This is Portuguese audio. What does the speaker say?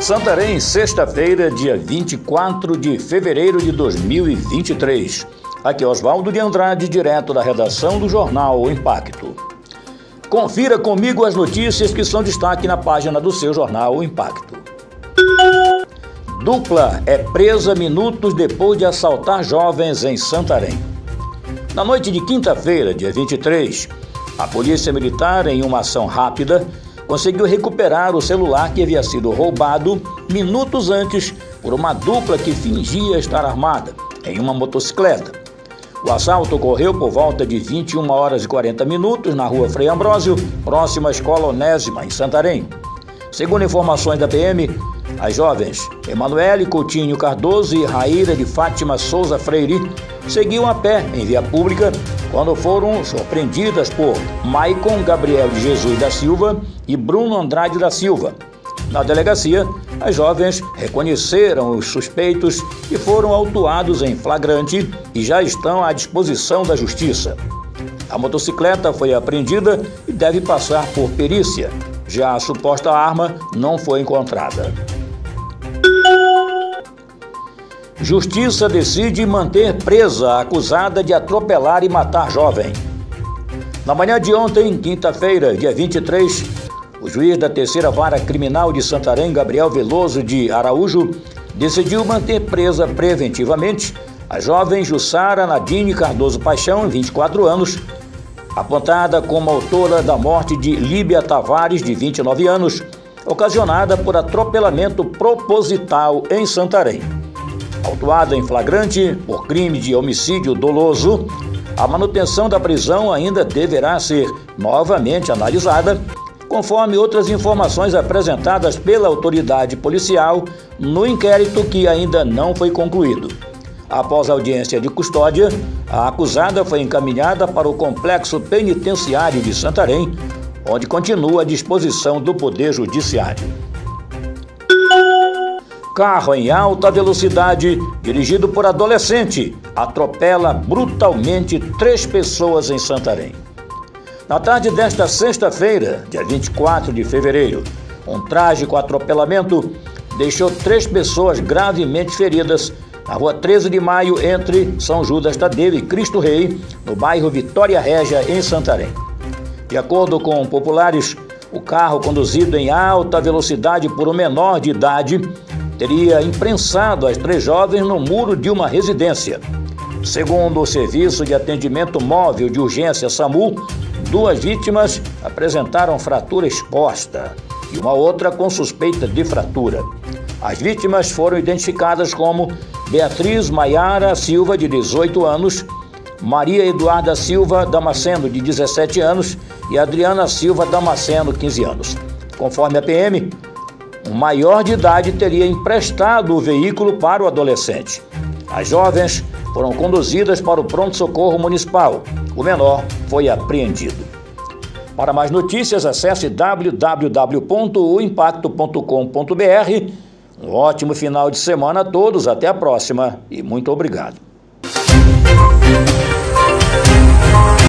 Santarém, sexta-feira, dia 24 de fevereiro de 2023. Aqui é Oswaldo de Andrade, direto da redação do jornal O Impacto. Confira comigo as notícias que são destaque na página do seu jornal O Impacto. Dupla é presa minutos depois de assaltar jovens em Santarém. Na noite de quinta-feira, dia 23, a Polícia Militar, em uma ação rápida, conseguiu recuperar o celular que havia sido roubado minutos antes por uma dupla que fingia estar armada em uma motocicleta. O assalto ocorreu por volta de 21 horas e 40 minutos na rua Frei Ambrósio, próxima à Escola Onésima, em Santarém. Segundo informações da PM, as jovens Emanuele Coutinho Cardoso e Raíra de Fátima Souza Freire seguiam a pé em via pública quando foram surpreendidas por Maicon Gabriel de Jesus da Silva e Bruno Andrade da Silva. Na delegacia, as jovens reconheceram os suspeitos e foram autuados em flagrante e já estão à disposição da Justiça. A motocicleta foi apreendida e deve passar por perícia. Já a suposta arma não foi encontrada. Justiça decide manter presa acusada de atropelar e matar jovem. Na manhã de ontem, quinta-feira, dia 23, o juiz da terceira vara criminal de Santarém, Gabriel Veloso de Araújo, decidiu manter presa preventivamente a jovem Jussara Nadine Cardoso Paixão, 24 anos, apontada como autora da morte de Líbia Tavares, de 29 anos, ocasionada por atropelamento proposital em Santarém. Autuada em flagrante por crime de homicídio doloso, a manutenção da prisão ainda deverá ser novamente analisada, conforme outras informações apresentadas pela autoridade policial no inquérito que ainda não foi concluído. Após a audiência de custódia, a acusada foi encaminhada para o complexo penitenciário de Santarém, onde continua à disposição do Poder Judiciário. Carro em alta velocidade, dirigido por adolescente, atropela brutalmente três pessoas em Santarém. Na tarde desta sexta-feira, dia 24 de fevereiro, um trágico atropelamento deixou três pessoas gravemente feridas na rua 13 de maio, entre São Judas Tadeu e Cristo Rei, no bairro Vitória Régia, em Santarém. De acordo com populares, o carro conduzido em alta velocidade por um menor de idade teria imprensado as três jovens no muro de uma residência. Segundo o Serviço de Atendimento Móvel de Urgência SAMU, duas vítimas apresentaram fratura exposta e uma outra com suspeita de fratura. As vítimas foram identificadas como Beatriz Maiara Silva, de 18 anos, Maria Eduarda Silva Damasceno, de 17 anos, e Adriana Silva Damasceno, 15 anos. Conforme a PM, um maior de idade teria emprestado o veículo para o adolescente. As jovens foram conduzidas para o pronto-socorro municipal. O menor foi apreendido. Para mais notícias, acesse www.oimpacto.com.br. Um ótimo final de semana a todos, até a próxima e muito obrigado.